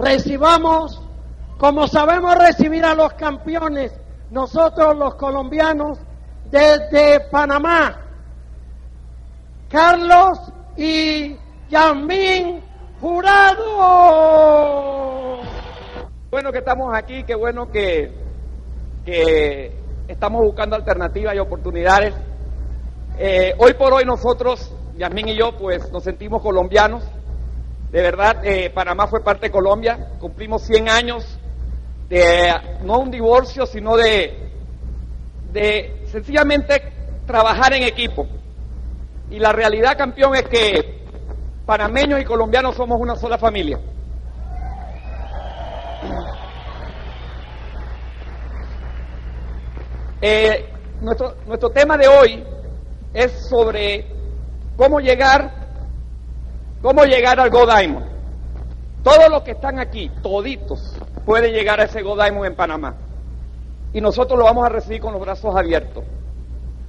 Recibamos, como sabemos recibir a los campeones, nosotros los colombianos, desde Panamá, Carlos y Yamín Jurado. Bueno que estamos aquí, qué bueno que, que estamos buscando alternativas y oportunidades. Eh, hoy por hoy nosotros, Yasmín y yo, pues nos sentimos colombianos. De verdad, eh, Panamá fue parte de Colombia. Cumplimos 100 años de no un divorcio, sino de, de sencillamente trabajar en equipo. Y la realidad, campeón, es que panameños y colombianos somos una sola familia. Eh, nuestro, nuestro tema de hoy es sobre cómo llegar, cómo llegar al Go. Todos los que están aquí, toditos, pueden llegar a ese Go Diamond en Panamá. Y nosotros lo vamos a recibir con los brazos abiertos.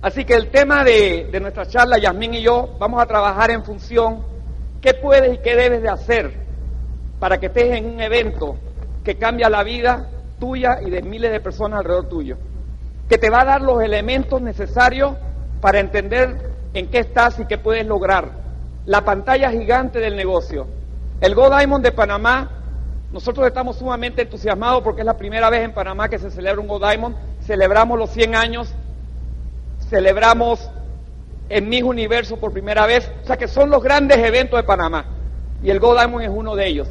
Así que el tema de, de nuestra charla, Yasmín y yo, vamos a trabajar en función qué puedes y qué debes de hacer para que estés en un evento que cambia la vida tuya y de miles de personas alrededor tuyo que te va a dar los elementos necesarios para entender en qué estás y qué puedes lograr. La pantalla gigante del negocio. El Go Diamond de Panamá, nosotros estamos sumamente entusiasmados porque es la primera vez en Panamá que se celebra un Go Diamond. Celebramos los 100 años, celebramos en Mis Universo por primera vez, o sea que son los grandes eventos de Panamá. Y el Go Diamond es uno de ellos.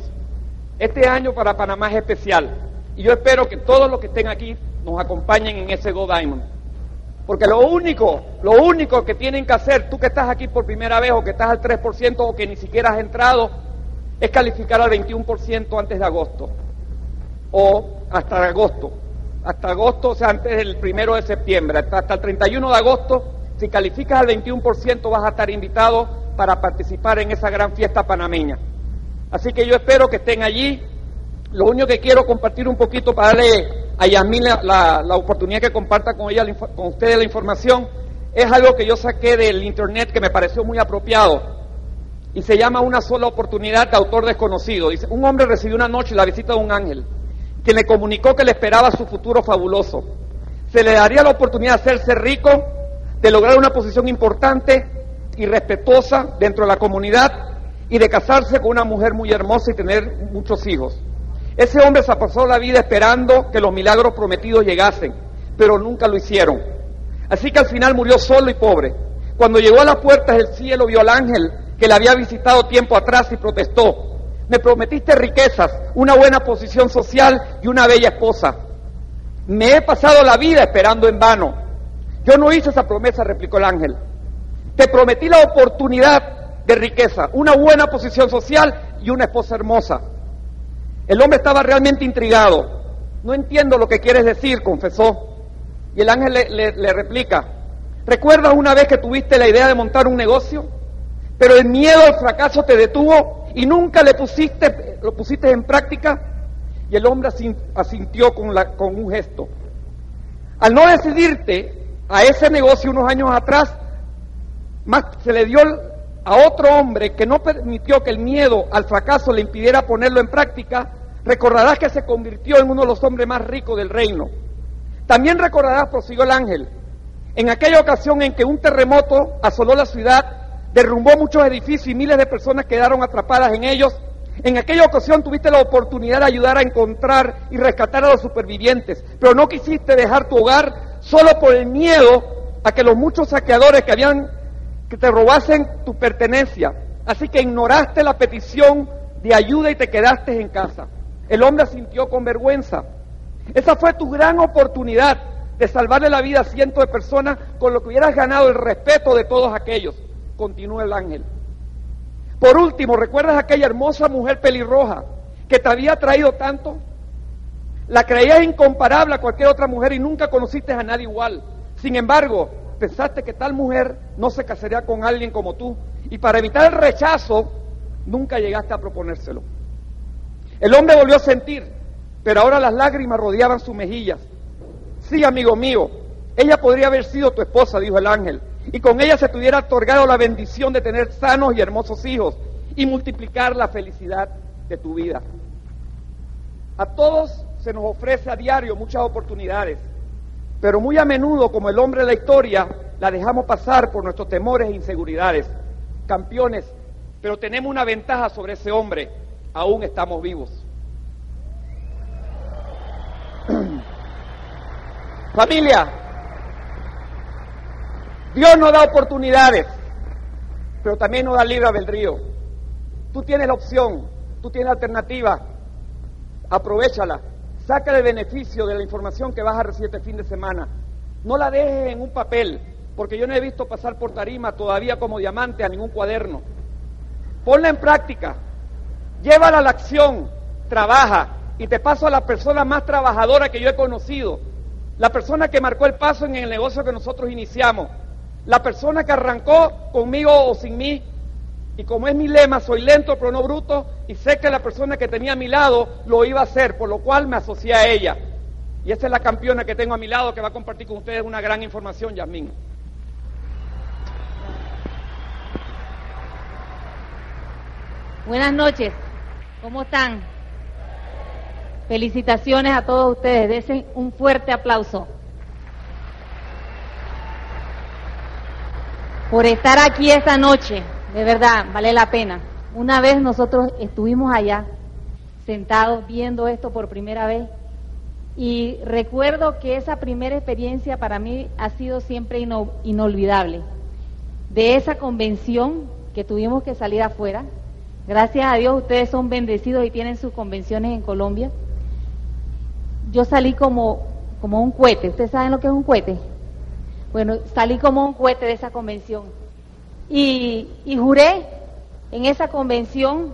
Este año para Panamá es especial. Y yo espero que todos los que estén aquí nos acompañen en ese Go Diamond. Porque lo único, lo único que tienen que hacer, tú que estás aquí por primera vez o que estás al 3% o que ni siquiera has entrado, es calificar al 21% antes de agosto. O hasta agosto. Hasta agosto, o sea, antes del primero de septiembre. Hasta el 31 de agosto, si calificas al 21% vas a estar invitado para participar en esa gran fiesta panameña. Así que yo espero que estén allí. Lo único que quiero compartir un poquito para darle a Yasmín la, la, oportunidad que comparta con ella, con ustedes la información, es algo que yo saqué del internet que me pareció muy apropiado y se llama Una sola oportunidad de autor desconocido. Dice, un hombre recibió una noche la visita de un ángel, que le comunicó que le esperaba su futuro fabuloso. Se le daría la oportunidad de hacerse rico, de lograr una posición importante y respetuosa dentro de la comunidad y de casarse con una mujer muy hermosa y tener muchos hijos. Ese hombre se pasó la vida esperando que los milagros prometidos llegasen, pero nunca lo hicieron. Así que al final murió solo y pobre. Cuando llegó a las puertas del cielo vio al ángel que le había visitado tiempo atrás y protestó. Me prometiste riquezas, una buena posición social y una bella esposa. Me he pasado la vida esperando en vano. Yo no hice esa promesa, replicó el ángel. Te prometí la oportunidad de riqueza, una buena posición social y una esposa hermosa. El hombre estaba realmente intrigado. No entiendo lo que quieres decir, confesó. Y el ángel le, replica, ¿recuerdas una vez que tuviste la idea de montar un negocio? Pero el miedo al fracaso te detuvo y nunca le pusiste, lo pusiste en práctica. Y el hombre asintió con, la, con un gesto. Al no decidirte a ese negocio unos años atrás, más se le dio a otro hombre que no permitió que el miedo al fracaso le impidiera ponerlo en práctica, Recordarás que se convirtió en uno de los hombres más ricos del reino. También recordarás, prosiguió el ángel, en aquella ocasión en que un terremoto asoló la ciudad, derrumbó muchos edificios y miles de personas quedaron atrapadas en ellos. En aquella ocasión tuviste la oportunidad de ayudar a encontrar y rescatar a los supervivientes, pero no quisiste dejar tu hogar solo por el miedo a que los muchos saqueadores que habían que te robasen tu pertenencia. Así que ignoraste la petición de ayuda y te quedaste en casa. El hombre sintió con vergüenza. Esa fue tu gran oportunidad de salvarle la vida a cientos de personas con lo que hubieras ganado el respeto de todos aquellos. Continúa el ángel. Por último, ¿recuerdas aquella hermosa mujer pelirroja que te había traído tanto? La creías incomparable a cualquier otra mujer y nunca conociste a nadie igual. Sin embargo, pensaste que tal mujer no se casaría con alguien como tú. Y para evitar el rechazo, nunca llegaste a proponérselo. El hombre volvió a sentir, pero ahora las lágrimas rodeaban sus mejillas. Sí, amigo mío, ella podría haber sido tu esposa, dijo el ángel, y con ella se te hubiera otorgado la bendición de tener sanos y hermosos hijos y multiplicar la felicidad de tu vida. A todos se nos ofrece a diario muchas oportunidades, pero muy a menudo, como el hombre de la historia, la dejamos pasar por nuestros temores e inseguridades. Campeones, pero tenemos una ventaja sobre ese hombre, aún estamos vivos. Familia, Dios nos da oportunidades, pero también nos da libre albedrío. Tú tienes la opción, tú tienes la alternativa, aprovechala. Saca el beneficio de la información que vas a recibir este fin de semana. No la dejes en un papel, porque yo no he visto pasar por tarima todavía como diamante a ningún cuaderno. Ponla en práctica, llévala a la acción, trabaja. Y te paso a la persona más trabajadora que yo he conocido, la persona que marcó el paso en el negocio que nosotros iniciamos, la persona que arrancó conmigo o sin mí. Y como es mi lema, soy lento pero no bruto, y sé que la persona que tenía a mi lado lo iba a hacer, por lo cual me asocié a ella. Y esta es la campeona que tengo a mi lado que va a compartir con ustedes una gran información, Yasmín. Buenas noches, ¿cómo están? Felicitaciones a todos ustedes, desen un fuerte aplauso. Por estar aquí esta noche, de verdad, vale la pena. Una vez nosotros estuvimos allá, sentados viendo esto por primera vez, y recuerdo que esa primera experiencia para mí ha sido siempre inolvidable. De esa convención que tuvimos que salir afuera, gracias a Dios ustedes son bendecidos y tienen sus convenciones en Colombia. Yo salí como, como un cohete, ¿ustedes saben lo que es un cohete? Bueno, salí como un cohete de esa convención y, juré en esa convención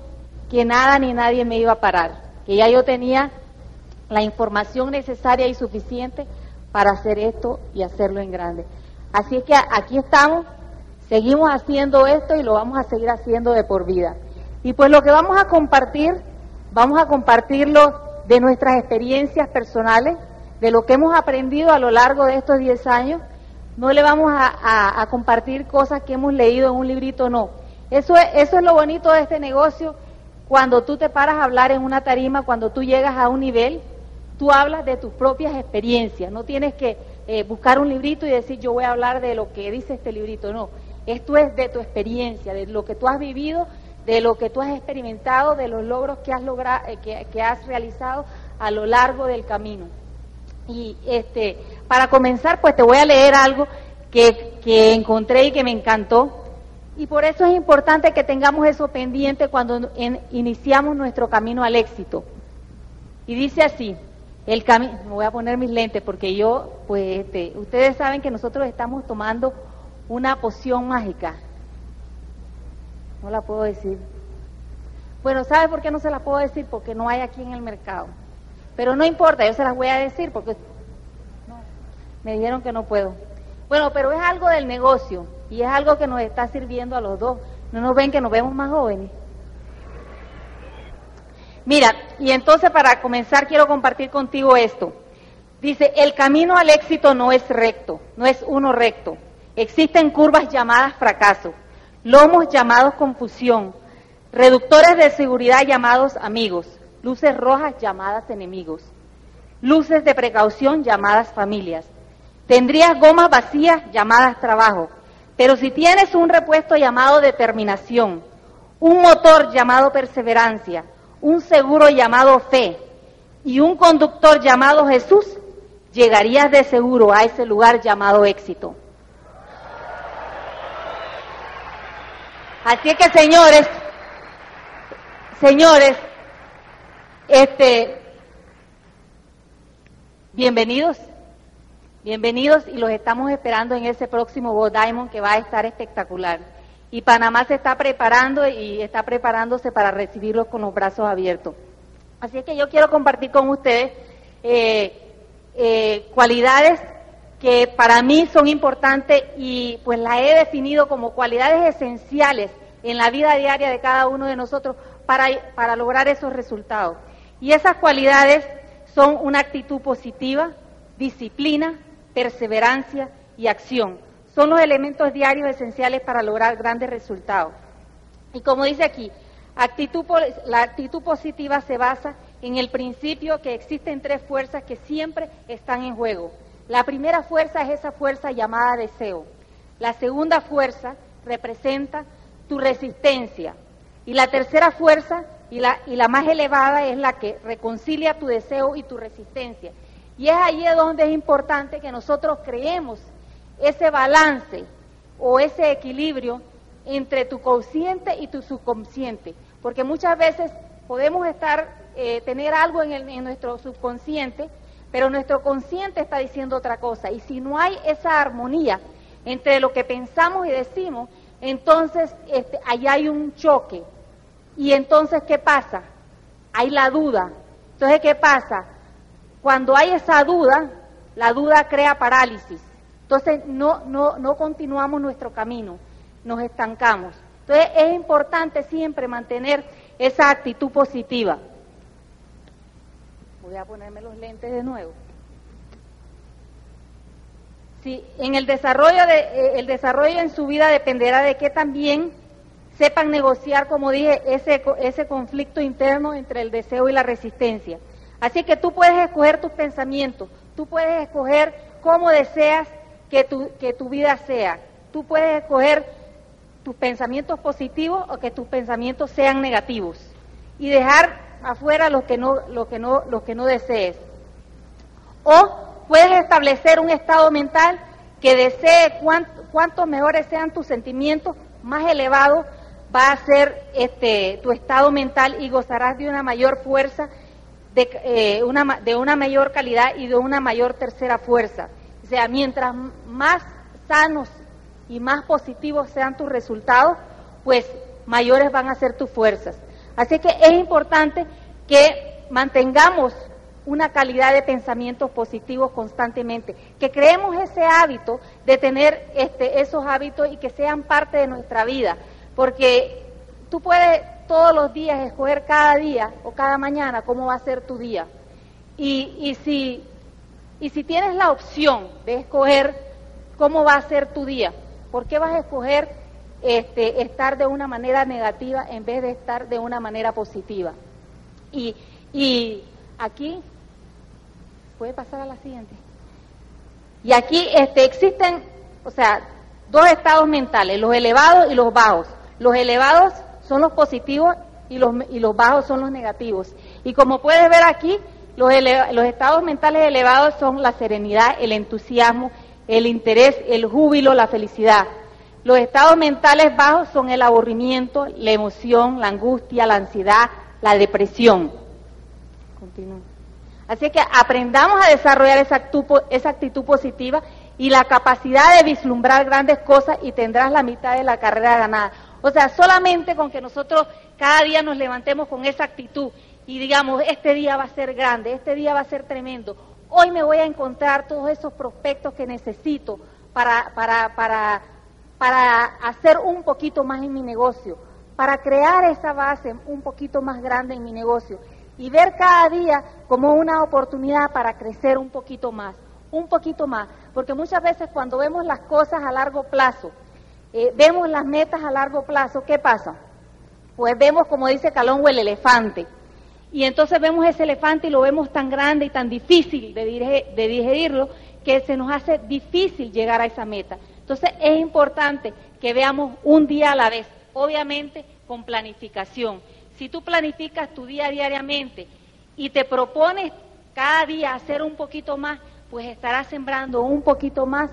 que nada ni nadie me iba a parar, que ya yo tenía la información necesaria y suficiente para hacer esto y hacerlo en grande. Así es que aquí estamos, seguimos haciendo esto y lo vamos a seguir haciendo de por vida. Y pues lo que vamos a compartir, vamos a compartirlo de nuestras experiencias personales, de lo que hemos aprendido a lo largo de estos 10 años no le vamos a, compartir cosas que hemos leído en un librito, no. Eso es, lo bonito de este negocio. Cuando tú te paras a hablar en una tarima, cuando tú llegas a un nivel, tú hablas de tus propias experiencias. No tienes que eh, buscar un librito y decir yo voy a hablar de lo que dice este librito. No, esto es de tu experiencia, de lo que tú has vivido, de lo que tú has experimentado, de los logros que has, logrado, eh, que has realizado a lo largo del camino. Y este, para comenzar, pues te voy a leer algo que, que encontré y que me encantó. Y por eso es importante que tengamos eso pendiente cuando iniciamos nuestro camino al éxito. Y dice así, el camino, me voy a poner mis lentes porque yo, pues, este, ustedes saben que nosotros estamos tomando una poción mágica. No la puedo decir. Bueno, ¿sabe por qué no se la puedo decir? Porque no hay aquí en el mercado. Pero no importa, yo se las voy a decir porque me dijeron que no puedo. Bueno, pero es algo del negocio y es algo que nos está sirviendo a los dos. ¿No nos ven que nos vemos más jóvenes? Mira, y entonces para comenzar quiero compartir contigo esto. Dice, el camino al éxito no es recto, no es uno recto. Existen curvas llamadas fracaso, lomos llamados confusión, reductores de seguridad llamados amigos, luces rojas llamadas enemigos, luces de precaución llamadas familias. Tendrías gomas vacías llamadas trabajo, pero si tienes un repuesto llamado determinación, un motor llamado perseverancia, un seguro llamado fe y un conductor llamado Jesús, llegarías de seguro a ese lugar llamado éxito. Así que señores, señores, este, bienvenidos, bienvenidos y los estamos esperando en ese próximo Go Diamond que va a estar espectacular. y Panamá se está preparando y está preparándose para recibirlos con los brazos abiertos. Así es que yo quiero compartir con ustedes eh, eh, cualidades que para mí son importantes y pues las he definido como cualidades esenciales en la vida diaria de cada uno de nosotros para, para lograr esos resultados. Y esas cualidades son una actitud positiva, disciplina, perseverancia y acción. Son los elementos diarios esenciales para lograr grandes resultados. Y como dice aquí, actitud, la actitud positiva se basa en el principio que existen tres fuerzas que siempre están en juego. La primera fuerza es esa fuerza llamada deseo. La segunda fuerza representa tu resistencia. Y la tercera fuerza y la, y la más elevada es la que reconcilia tu deseo y tu resistencia. Y es ahí donde es importante que nosotros creemos ese balance o ese equilibrio entre tu consciente y tu subconsciente. Porque muchas veces podemos estar, eh, tener algo en, en nuestro subconsciente, pero nuestro consciente está diciendo otra cosa. Y si no hay esa armonía entre lo que pensamos y decimos, entonces este, ahí hay un choque. Y entonces, ¿qué pasa? Hay la duda. Entonces, ¿qué pasa? Cuando hay esa duda, la duda crea parálisis. Entonces, no, no, no continuamos nuestro camino, nos estancamos. Entonces, es importante siempre mantener esa actitud positiva. Voy a ponerme los lentes de nuevo. Sí, en el desarrollo de eh, el desarrollo en su vida dependerá de que también sepan negociar, como dije, ese ese conflicto interno entre el deseo y la resistencia. Así que tú puedes escoger tus pensamientos, tú puedes escoger cómo deseas que tu, que tu vida sea. Tú puedes escoger tus pensamientos positivos o que tus pensamientos sean negativos y dejar afuera los que no, lo que no, que no desees. O puedes establecer un estado mental que desee cuantos mejores sean tus sentimientos, más elevado va a ser este, tu estado mental y gozarás de una mayor fuerza, de, eh, una, de una mayor calidad y de una mayor tercera fuerza. O sea, mientras más sanos y más positivos sean tus resultados, pues mayores van a ser tus fuerzas. Así que es importante que mantengamos una calidad de pensamientos positivos constantemente, que creemos ese hábito de tener este, esos hábitos y que sean parte de nuestra vida, porque tú puedes todos los días escoger cada día o cada mañana cómo va a ser tu día. Y, si, y si tienes la opción de escoger cómo va a ser tu día, ¿por qué vas a escoger este, estar de una manera negativa en vez de estar de una manera positiva? Y, y aquí, puede pasar a la siguiente. Y aquí este, existen, o sea, dos estados mentales, los elevados y los bajos. Los elevados son los positivos y los, y los bajos son los negativos. Y como puedes ver aquí, los, los estados mentales elevados son la serenidad, el entusiasmo, el interés, el júbilo, la felicidad. Los estados mentales bajos son el aburrimiento, la emoción, la angustia, la ansiedad, la depresión. Continúo. Así que aprendamos a desarrollar esa actitud, esa actitud positiva y la capacidad de vislumbrar grandes cosas y tendrás la mitad de la carrera ganada. O sea, solamente con que nosotros cada día nos levantemos con esa actitud y digamos, este día va a ser grande, este día va a ser tremendo, hoy me voy a encontrar todos esos prospectos que necesito para, para, para, para hacer un poquito más en mi negocio, para crear esa base un poquito más grande en mi negocio y ver cada día como una oportunidad para crecer un poquito más, un poquito más, porque muchas veces cuando vemos las cosas a largo plazo, eh, vemos las metas a largo plazo, ¿qué pasa? Pues vemos, como dice Calongo, el elefante. Y entonces vemos ese elefante y lo vemos tan grande y tan difícil de digerirlo que se nos hace difícil llegar a esa meta. Entonces es importante que veamos un día a la vez, obviamente con planificación. Si tú planificas tu día diariamente y te propones cada día hacer un poquito más, pues estarás sembrando un poquito más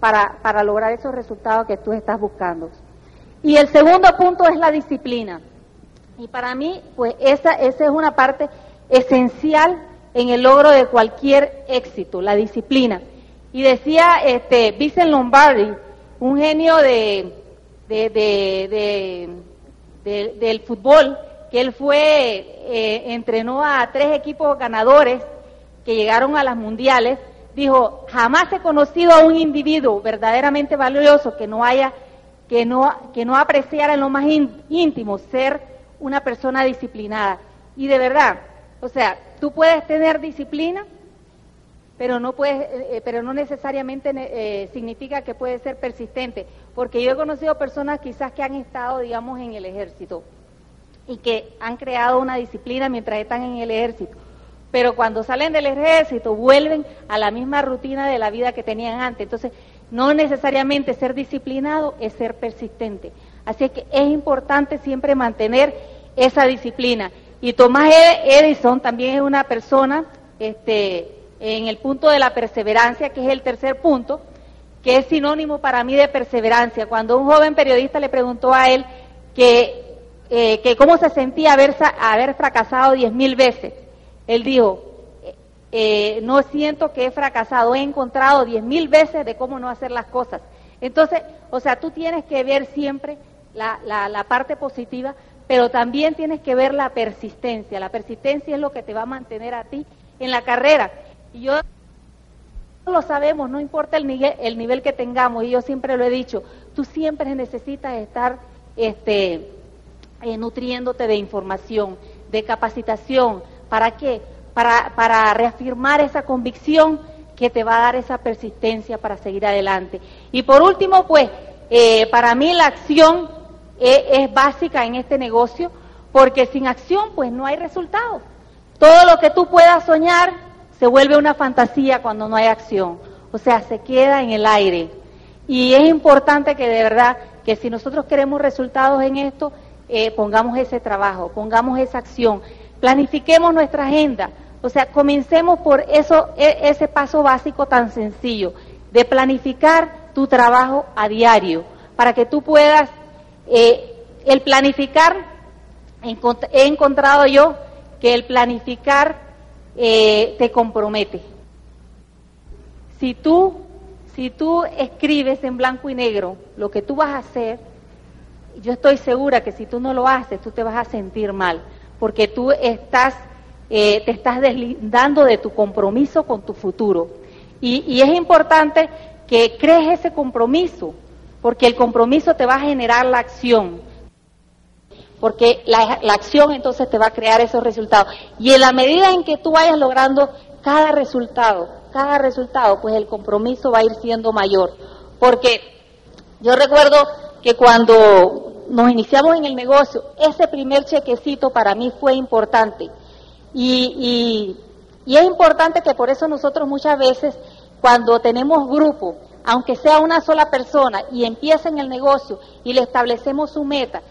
para, para lograr esos resultados que tú estás buscando. Y el segundo punto es la disciplina. Y para mí, pues esa, esa es una parte esencial en el logro de cualquier éxito, la disciplina. Y decía este, Vincent Lombardi, un genio de, de, de, de, del fútbol, que él fue, eh, entrenó a tres equipos ganadores que llegaron a las mundiales, dijo, jamás he conocido a un individuo verdaderamente valioso que no haya, que no, que no apreciara en lo más íntimo ser una persona disciplinada. Y de verdad, o sea, tú puedes tener disciplina, pero no puedes, eh, eh, pero no necesariamente eh, significa que puedes ser persistente, porque yo he conocido personas quizás que han estado, digamos, en el ejército y que han creado una disciplina mientras están en el ejército, pero cuando salen del ejército vuelven a la misma rutina de la vida que tenían antes. Entonces, no necesariamente ser disciplinado es ser persistente. Así que es importante siempre mantener esa disciplina. Y Tomás Edison también es una persona, este, en el punto de la perseverancia, que es el tercer punto, que es sinónimo para mí de perseverancia. Cuando un joven periodista le preguntó a él que, eh, cómo se sentía haber, haber fracasado diez mil veces, él dijo, eh, no siento que he fracasado, he encontrado diez mil veces de cómo no hacer las cosas. Entonces, o sea, tú tienes que ver siempre la parte positiva, pero también tienes que ver la persistencia. La persistencia es lo que te va a mantener a ti en la carrera. Y yo lo sabemos, no importa el nivel, el nivel que tengamos, y yo siempre lo he dicho, tú siempre necesitas estar este, eh, nutriéndote de información, de capacitación. ¿Para qué? Para, para reafirmar esa convicción que te va a dar esa persistencia para seguir adelante. Y por último, pues, eh, para mí la acción es, básica en este negocio, porque sin acción pues no hay resultado. Todo lo que tú puedas soñar se vuelve una fantasía cuando no hay acción, o sea, se queda en el aire. Y es importante que de verdad, que si nosotros queremos resultados en esto, eh, pongamos ese trabajo, pongamos esa acción, planifiquemos nuestra agenda, o sea, comencemos por eso, e, ese paso básico tan sencillo, de planificar tu trabajo a para que tú puedas eh, el planificar, he encontrado yo que el planificar eh, te compromete. Si tú, si tú escribes en blanco y negro lo que tú vas a hacer, yo estoy segura que si tú no lo haces, tú te vas a sentir mal, porque tú estás, eh, te estás deslindando de tu compromiso con tu futuro. Y, y es importante que crees ese compromiso, porque el compromiso te va a generar la acción, porque la, acción entonces te va a crear esos resultados. Y en la medida en que tú vayas logrando cada resultado, cada resultado, pues el compromiso va a ir siendo mayor. Porque yo recuerdo que cuando nos iniciamos en el negocio, ese primer chequecito para mí fue importante. Y, es importante que por eso nosotros muchas veces, cuando tenemos grupo, aunque sea una sola persona, y empiece en el negocio y le establecemos su meta,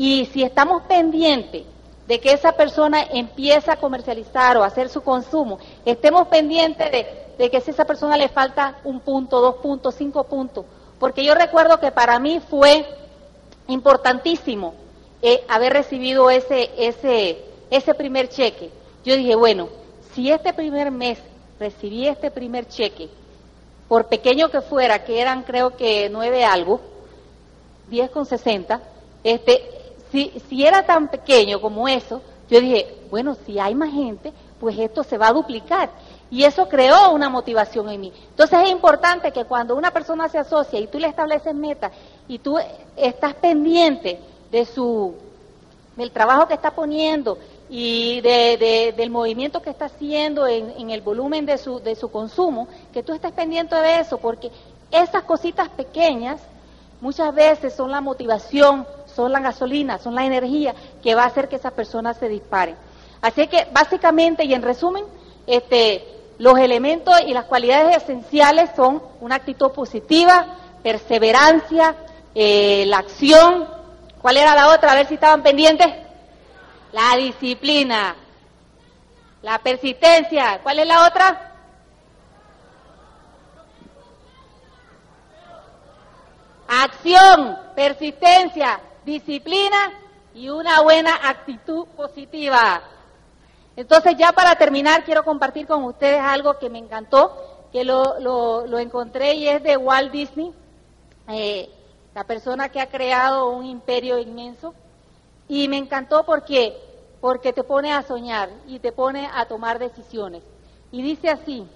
y si estamos pendientes de que esa persona empiece a comercializar o a hacer su consumo, estemos pendientes de, que si esa persona le falta un punto, dos puntos, cinco puntos, porque yo recuerdo que para mí fue importantísimo eh, haber recibido ese, ese, ese primer cheque. Yo dije, bueno, si este primer mes recibí este primer cheque, por pequeño que fuera, que eran creo que nueve algo, diez con sesenta, este, si, si era tan pequeño como eso, yo dije, bueno, si hay más gente, pues esto se va a duplicar. Y eso creó una motivación en mí. Entonces es importante que cuando una persona se asocia y tú le estableces metas y tú estás pendiente de su, del trabajo que está poniendo y de, del movimiento que está haciendo en, el volumen de su, de su consumo, que tú estés pendiente de eso, porque esas cositas pequeñas muchas veces son la motivación, son la gasolina, son la energía que va a hacer que esa persona se dispare. Así que básicamente y en resumen, este, los elementos y las cualidades esenciales son una actitud positiva, perseverancia, eh, la acción. ¿Cuál era la otra? A ver si estaban pendientes la disciplina, la persistencia. ¿Cuál es la otra? Acción, persistencia, disciplina y una buena actitud positiva. Entonces ya para terminar quiero compartir con ustedes algo que me encantó, que lo, lo, encontré y es de Walt Disney. Eh, la persona que ha creado un imperio inmenso. Y me encantó porque, porque te pone a soñar y te pone a tomar decisiones. Y dice así,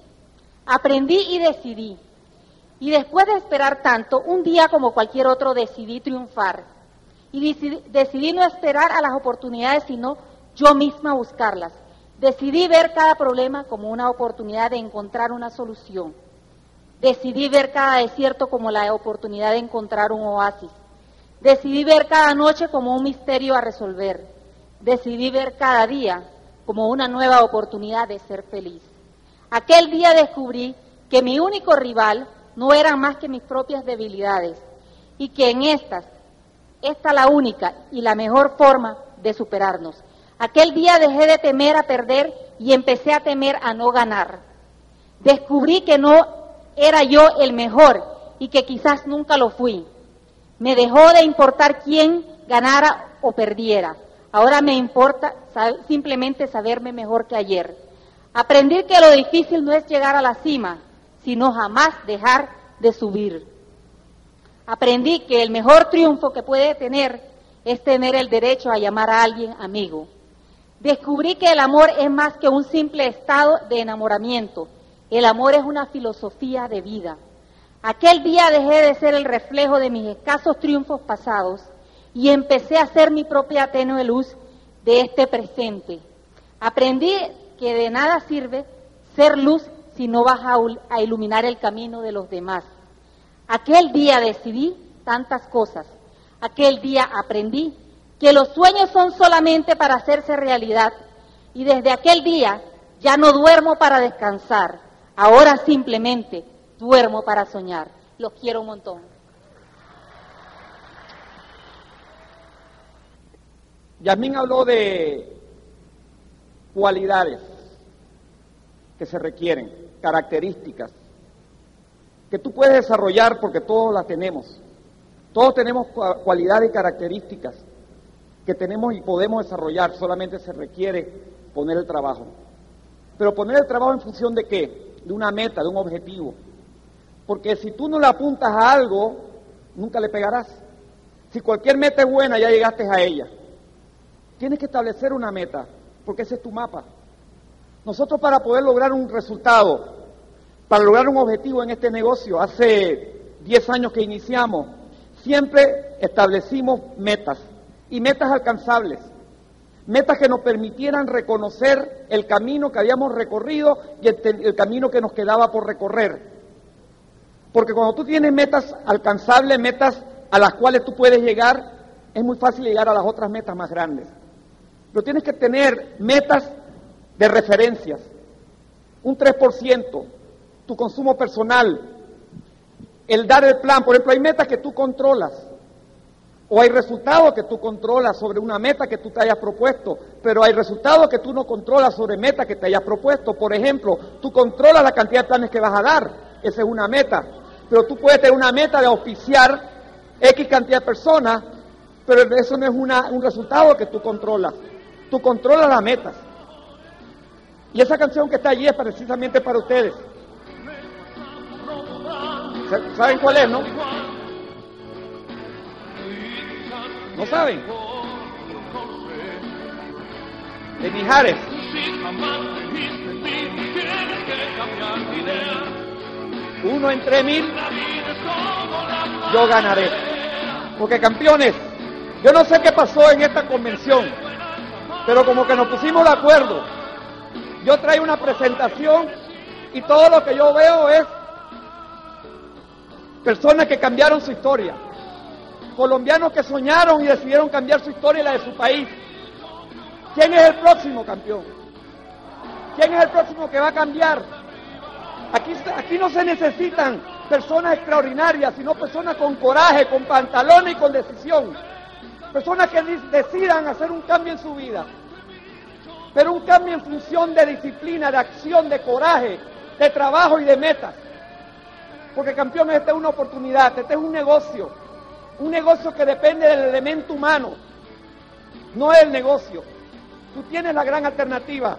aprendí y decidí. Y después de esperar tanto, un día como cualquier otro decidí triunfar. Y decidí, no esperar a las oportunidades, sino yo misma buscarlas. Decidí ver cada problema como una oportunidad de encontrar una solución. Decidí ver cada desierto como la oportunidad de encontrar un oasis. Decidí ver cada noche como un misterio a resolver. Decidí ver cada día como una nueva oportunidad de ser feliz. Aquel día descubrí que mi único rival no eran más que mis propias debilidades y que en estas, esta la única y la mejor forma de superarnos. Aquel día dejé de temer a perder y empecé a temer a no ganar. Descubrí que no era yo el mejor y que quizás nunca lo fui. Me dejó de importar quién ganara o perdiera. Ahora me importa simplemente saberme mejor que ayer. Aprendí que lo difícil no es llegar a la cima, sino jamás dejar de subir. Aprendí que el mejor triunfo que puede tener es tener el derecho a llamar a alguien amigo. Descubrí que el amor es más que un simple estado de enamoramiento. El amor es una filosofía de vida. Aquel día dejé de ser el reflejo de mis escasos triunfos pasados y empecé a ser mi propia tenue luz de este presente. Aprendí que de nada sirve ser luz si no vas a, iluminar el camino de los demás. Aquel día decidí tantas cosas. Aquel día aprendí que los sueños son solamente para hacerse realidad. Y desde aquel día ya no duermo para descansar, ahora simplemente duermo para soñar. Los quiero un montón. Yasmín habló de cualidades que se requieren, características, que tú puedes desarrollar porque todos las tenemos. Todos tenemos cualidades y características que tenemos y podemos desarrollar, solamente se requiere poner el trabajo. Pero poner el trabajo en función de qué? De una meta, de un objetivo. Porque si tú no le apuntas a algo, nunca le pegarás. Si cualquier meta es buena, ya llegaste a ella. Tienes que establecer una meta, porque ese es tu mapa. Nosotros para poder lograr un resultado, para lograr un objetivo en este negocio, hace 10 años que iniciamos, siempre establecimos metas y metas alcanzables, metas que nos permitieran reconocer el camino que habíamos recorrido y el, camino que nos quedaba por recorrer. Porque cuando tú tienes metas alcanzables, metas a las cuales tú puedes llegar, es muy fácil llegar a las otras metas más grandes. Pero tienes que tener metas de referencias, un 3%, tu consumo personal, el dar el plan. Por ejemplo, hay metas que tú controlas o hay resultados que tú controlas sobre una meta que tú te hayas propuesto, pero hay resultados que tú no controlas sobre metas que te hayas propuesto. Por ejemplo, tú controlas la cantidad de planes que vas a dar, esa es una meta, pero tú puedes tener una meta de auspiciar X cantidad de personas, pero eso no es un resultado que tú controlas. Tú controlas las metas. Y esa canción que está allí es precisamente para ustedes. ¿Saben cuál es, no? ¿No saben? De Mijares. Uno entre mil, yo ganaré. Porque campeones, yo no sé qué pasó en esta convención, pero como que nos pusimos de acuerdo. Yo traigo una presentación y todo lo que yo veo es personas que cambiaron su historia colombianos que soñaron y decidieron cambiar su historia y la de su país. ¿Quién es el próximo campeón? ¿Quién es el próximo que va a cambiar? Aquí, aquí no se necesitan personas extraordinarias, sino personas con coraje, con pantalones y con decisión. Personas que decidan hacer un cambio en su vida. Pero un cambio en función de disciplina, de acción, de coraje, de trabajo y de metas. Porque campeón, esta es una oportunidad, este es un negocio un negocio que depende del elemento humano, no el negocio. Tú tienes la gran alternativa.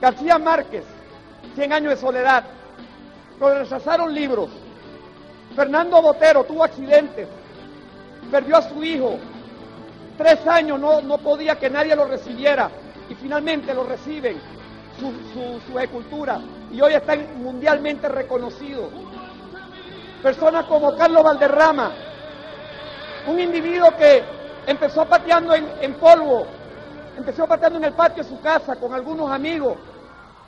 García Márquez, Cien años de soledad, lo rechazaron libros. Fernando Botero tuvo accidentes, perdió a su hijo. Tres años no, no podía que nadie lo recibiera y finalmente lo reciben, su, su, su escultura, y hoy está mundialmente reconocido. Personas como Carlos Valderrama, un individuo que empezó pateando en, polvo, empezó pateando en el patio de su casa con algunos amigos,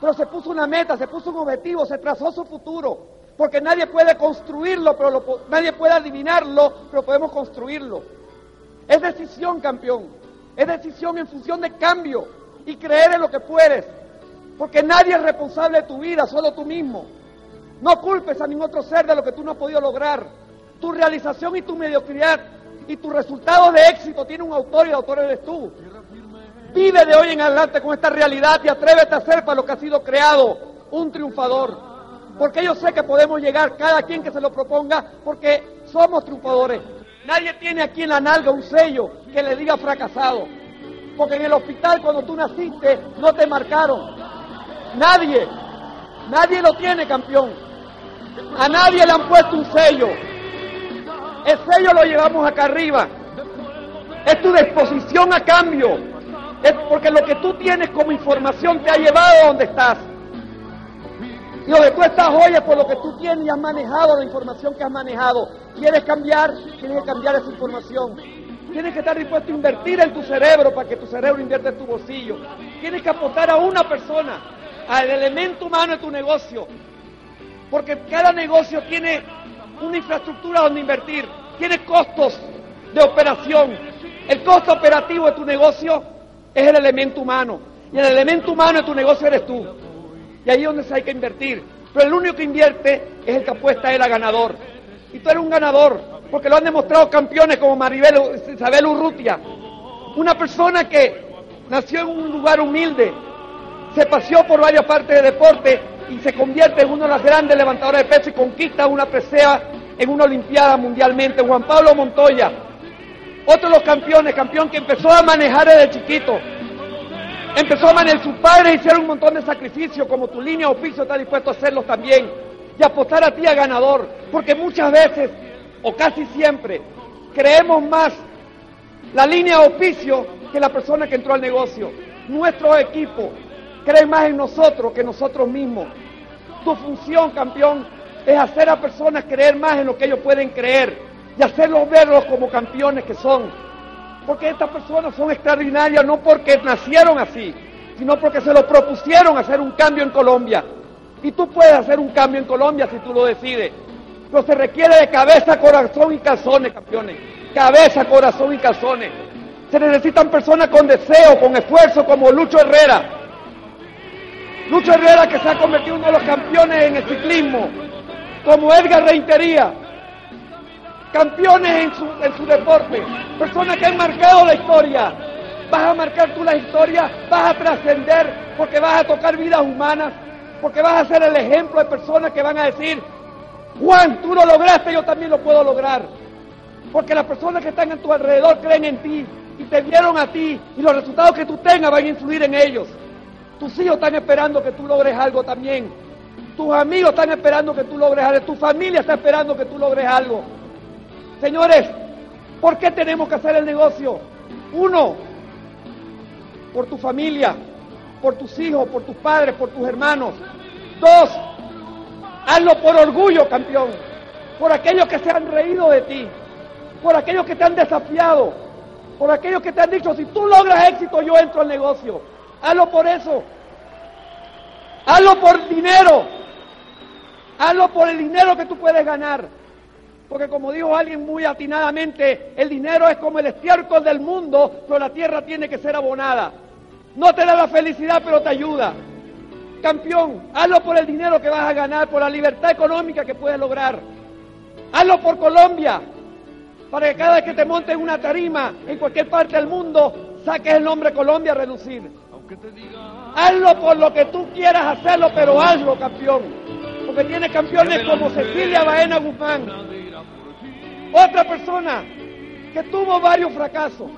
pero se puso una meta, se puso un objetivo, se trazó su futuro, porque nadie puede construirlo, pero lo, nadie puede adivinarlo, pero podemos construirlo. Es decisión, campeón, es decisión en función de cambio y creer en lo que puedes, porque nadie es responsable de tu vida, solo tú mismo. No culpes a ningún otro ser de lo que tú no has podido lograr. Tu realización y tu mediocridad y tu resultado de éxito tiene un autor y el autor eres tú. Vive de hoy en adelante con esta realidad y atrévete a ser para lo que ha sido creado un triunfador. Porque yo sé que podemos llegar, cada quien que se lo proponga, porque somos triunfadores. Nadie tiene aquí en la nalga un sello que le diga fracasado. Porque en el hospital cuando tú naciste no te marcaron. Nadie, nadie lo tiene campeón. A nadie le han puesto un sello. El sello lo llevamos acá arriba. Es tu disposición a cambio. Es porque lo que tú tienes como información te ha llevado a donde estás. Y donde tú estás hoy es por lo que tú tienes y has manejado la información que has manejado. ¿Quieres cambiar? Tienes que cambiar esa información. Tienes que estar dispuesto a invertir en tu cerebro para que tu cerebro invierta en tu bolsillo. Tienes que apostar a una persona, al elemento humano de tu negocio. Porque cada negocio tiene una infraestructura donde invertir, tiene costos de operación. El costo operativo de tu negocio es el elemento humano. Y el elemento humano de tu negocio eres tú. Y ahí es donde se hay que invertir. Pero el único que invierte es el que apuesta él a ganador. Y tú eres un ganador, porque lo han demostrado campeones como Maribel Isabel Urrutia. Una persona que nació en un lugar humilde, se paseó por varias partes de deporte y se convierte en uno de los grandes levantadores de peso y conquista una presea en una Olimpiada mundialmente. Juan Pablo Montoya, otro de los campeones, campeón que empezó a manejar desde chiquito. Empezó a manejar, sus padres hicieron un montón de sacrificios, como tu línea oficio está dispuesto a hacerlos también. Y apostar a ti a ganador, porque muchas veces, o casi siempre, creemos más la línea oficio que la persona que entró al negocio. Nuestro equipo cree más en nosotros que nosotros mismos. Tu función, campeón, es hacer a personas creer más en lo que ellos pueden creer y hacerlos verlos como campeones que son. Porque estas personas son extraordinarias no porque nacieron así, sino porque se lo propusieron hacer un cambio en Colombia. Y tú puedes hacer un cambio en Colombia si tú lo decides. Pero se requiere de cabeza, corazón y calzones, campeones. Cabeza, corazón y calzones. Se necesitan personas con deseo, con esfuerzo, como Lucho Herrera. Lucho Herrera que se ha convertido en uno de los campeones en el ciclismo, como Edgar Reintería, campeones en su, en su deporte, personas que han marcado la historia. Vas a marcar tú la historia, vas a trascender porque vas a tocar vidas humanas, porque vas a ser el ejemplo de personas que van a decir, Juan, tú lo lograste, yo también lo puedo lograr. Porque las personas que están a tu alrededor creen en ti y te vieron a ti y los resultados que tú tengas van a influir en ellos. Tus hijos están esperando que tú logres algo también. Tus amigos están esperando que tú logres algo. Tu familia está esperando que tú logres algo. Señores, ¿por qué tenemos que hacer el negocio? Uno, por tu familia, por tus hijos, por tus padres, por tus hermanos. Dos, hazlo por orgullo, campeón. Por aquellos que se han reído de ti. Por aquellos que te han desafiado. Por aquellos que te han dicho, si tú logras éxito, yo entro al negocio. Hazlo por eso. Hazlo por dinero. Hazlo por el dinero que tú puedes ganar. Porque como dijo alguien muy atinadamente, el dinero es como el estiércol del mundo, pero la tierra tiene que ser abonada. No te da la felicidad, pero te ayuda. Campeón, hazlo por el dinero que vas a ganar, por la libertad económica que puedes lograr. Hazlo por Colombia, para que cada vez que te montes una tarima en cualquier parte del mundo, saques el nombre Colombia a relucir. Hazlo por lo que tú quieras hacerlo, pero hazlo, campeón. Porque tienes campeones como Cecilia Baena Guzmán. Otra persona que tuvo varios fracasos,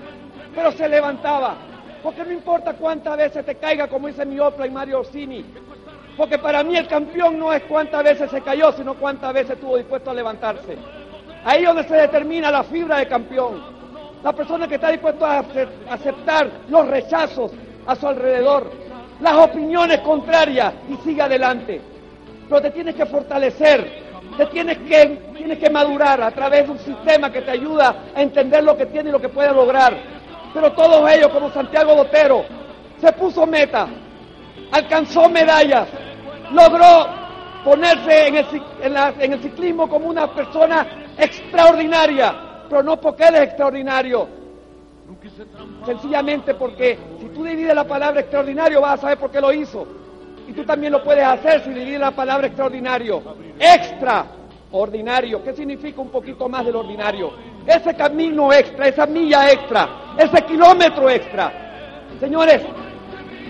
pero se levantaba. Porque no importa cuántas veces te caiga, como dice mi Opla y Mario Orsini. Porque para mí el campeón no es cuántas veces se cayó, sino cuántas veces estuvo dispuesto a levantarse. Ahí es donde se determina la fibra de campeón. La persona que está dispuesta a aceptar los rechazos a su alrededor, las opiniones contrarias y sigue adelante. Pero te tienes que fortalecer, te tienes que, tienes que madurar a través de un sistema que te ayuda a entender lo que tiene y lo que puede lograr. Pero todos ellos, como Santiago Botero, se puso meta, alcanzó medallas, logró ponerse en el, en el ciclismo como una persona extraordinaria, pero no porque él es extraordinario, sencillamente porque si tú divides la palabra extraordinario vas a saber por qué lo hizo. Y tú también lo puedes hacer si divides la palabra extraordinario. Extraordinario. ¿Qué significa un poquito más del ordinario? Ese camino extra, esa milla extra, ese kilómetro extra. Señores,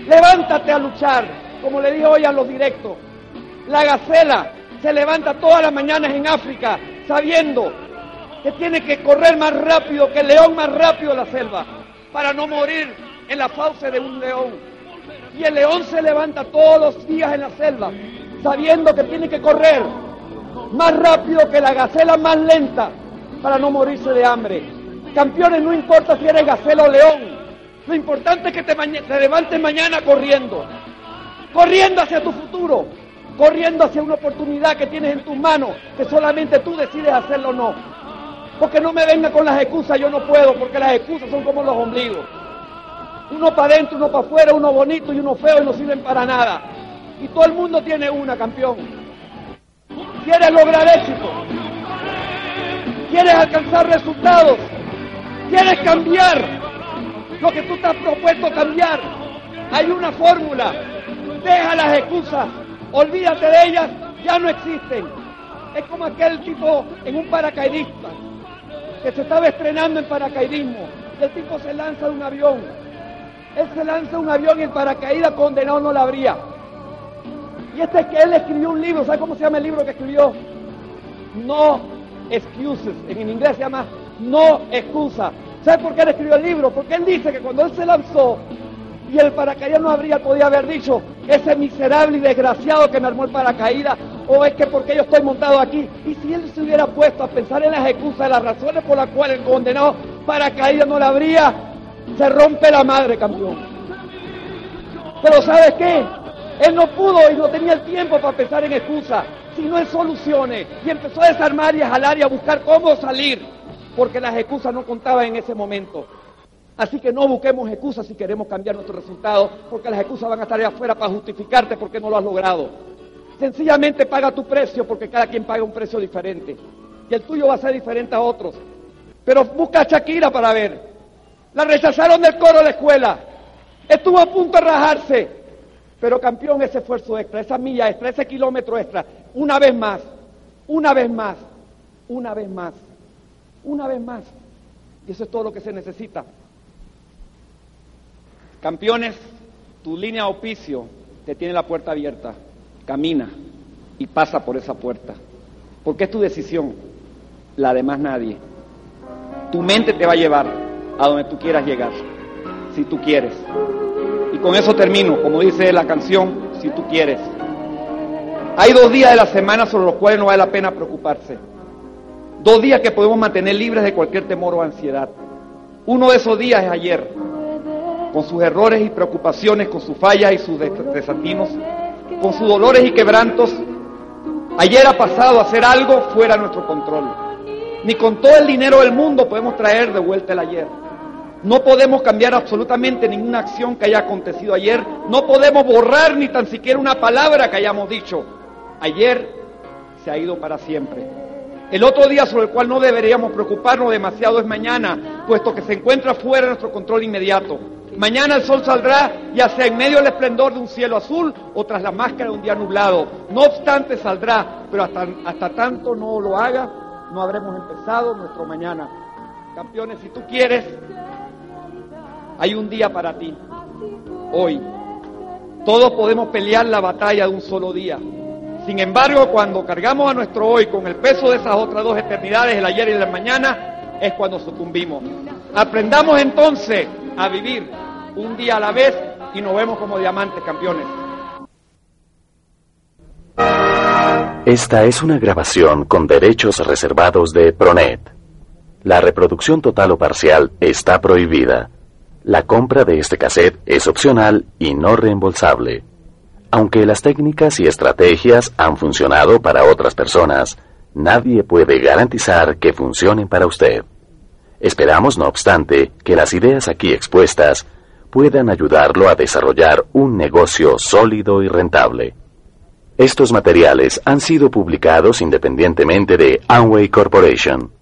levántate a luchar, como le dije hoy a los directos. La gacela se levanta todas las mañanas en África sabiendo que tiene que correr más rápido que el león más rápido de la selva para no morir en la fauce de un león. Y el león se levanta todos los días en la selva sabiendo que tiene que correr más rápido que la gacela más lenta para no morirse de hambre. Campeones, no importa si eres gacela o león, lo importante es que te, te levantes mañana corriendo, corriendo hacia tu futuro, corriendo hacia una oportunidad que tienes en tus manos, que solamente tú decides hacerlo o no. Porque no me venga con las excusas, yo no puedo, porque las excusas son como los ombligos. Uno para adentro, uno para afuera, uno bonito y uno feo y no sirven para nada. Y todo el mundo tiene una, campeón. ¿Quieres lograr éxito? ¿Quieres alcanzar resultados? ¿Quieres cambiar lo que tú te has propuesto cambiar? Hay una fórmula. Deja las excusas olvídate de ellas, ya no existen. Es como aquel tipo en un paracaidista que se estaba estrenando en paracaidismo el tipo se lanza de un avión. Él se lanza de un avión y el paracaídas condenado no la habría. Y este es que él escribió un libro, ¿sabe cómo se llama el libro que escribió? No excuses, en inglés se llama No excusa. ¿Sabe por qué él escribió el libro? Porque él dice que cuando él se lanzó, y el paracaídas no habría podido haber dicho, ese miserable y desgraciado que me armó el paracaídas, o es que porque yo estoy montado aquí. Y si él se hubiera puesto a pensar en las excusas, las razones por las cuales el condenado paracaídas no la habría, se rompe la madre, campeón. Pero ¿sabes qué? Él no pudo y no tenía el tiempo para pensar en excusas, sino en soluciones. Y empezó a desarmar y a jalar y a buscar cómo salir, porque las excusas no contaban en ese momento. Así que no busquemos excusas si queremos cambiar nuestros resultados, porque las excusas van a estar ahí afuera para justificarte porque no lo has logrado. Sencillamente paga tu precio, porque cada quien paga un precio diferente. Y el tuyo va a ser diferente a otros. Pero busca a Shakira para ver. La rechazaron del coro de la escuela. Estuvo a punto de rajarse. Pero campeón, ese esfuerzo extra, esa milla extra, ese kilómetro extra, una vez más, una vez más, una vez más, una vez más. Y eso es todo lo que se necesita. Campeones, tu línea de auspicio te tiene la puerta abierta. Camina y pasa por esa puerta. Porque es tu decisión, la de más nadie. Tu mente te va a llevar a donde tú quieras llegar, si tú quieres. Y con eso termino, como dice la canción, si tú quieres. Hay dos días de la semana sobre los cuales no vale la pena preocuparse. Dos días que podemos mantener libres de cualquier temor o ansiedad. Uno de esos días es ayer con sus errores y preocupaciones, con sus fallas y sus desatinos, con sus dolores y quebrantos, ayer ha pasado a ser algo fuera de nuestro control. Ni con todo el dinero del mundo podemos traer de vuelta el ayer. No podemos cambiar absolutamente ninguna acción que haya acontecido ayer. No podemos borrar ni tan siquiera una palabra que hayamos dicho. Ayer se ha ido para siempre. El otro día sobre el cual no deberíamos preocuparnos demasiado es mañana, puesto que se encuentra fuera de nuestro control inmediato. Mañana el sol saldrá ya sea en medio del esplendor de un cielo azul o tras la máscara de un día nublado. No obstante saldrá, pero hasta, hasta tanto no lo haga, no habremos empezado nuestro mañana. Campeones, si tú quieres, hay un día para ti, hoy. Todos podemos pelear la batalla de un solo día. Sin embargo, cuando cargamos a nuestro hoy con el peso de esas otras dos eternidades, el ayer y el mañana, es cuando sucumbimos. Aprendamos entonces a vivir un día a la vez y nos vemos como diamantes campeones. Esta es una grabación con derechos reservados de Pronet. La reproducción total o parcial está prohibida. La compra de este cassette es opcional y no reembolsable. Aunque las técnicas y estrategias han funcionado para otras personas, nadie puede garantizar que funcionen para usted. Esperamos, no obstante, que las ideas aquí expuestas puedan ayudarlo a desarrollar un negocio sólido y rentable. Estos materiales han sido publicados independientemente de Amway Corporation.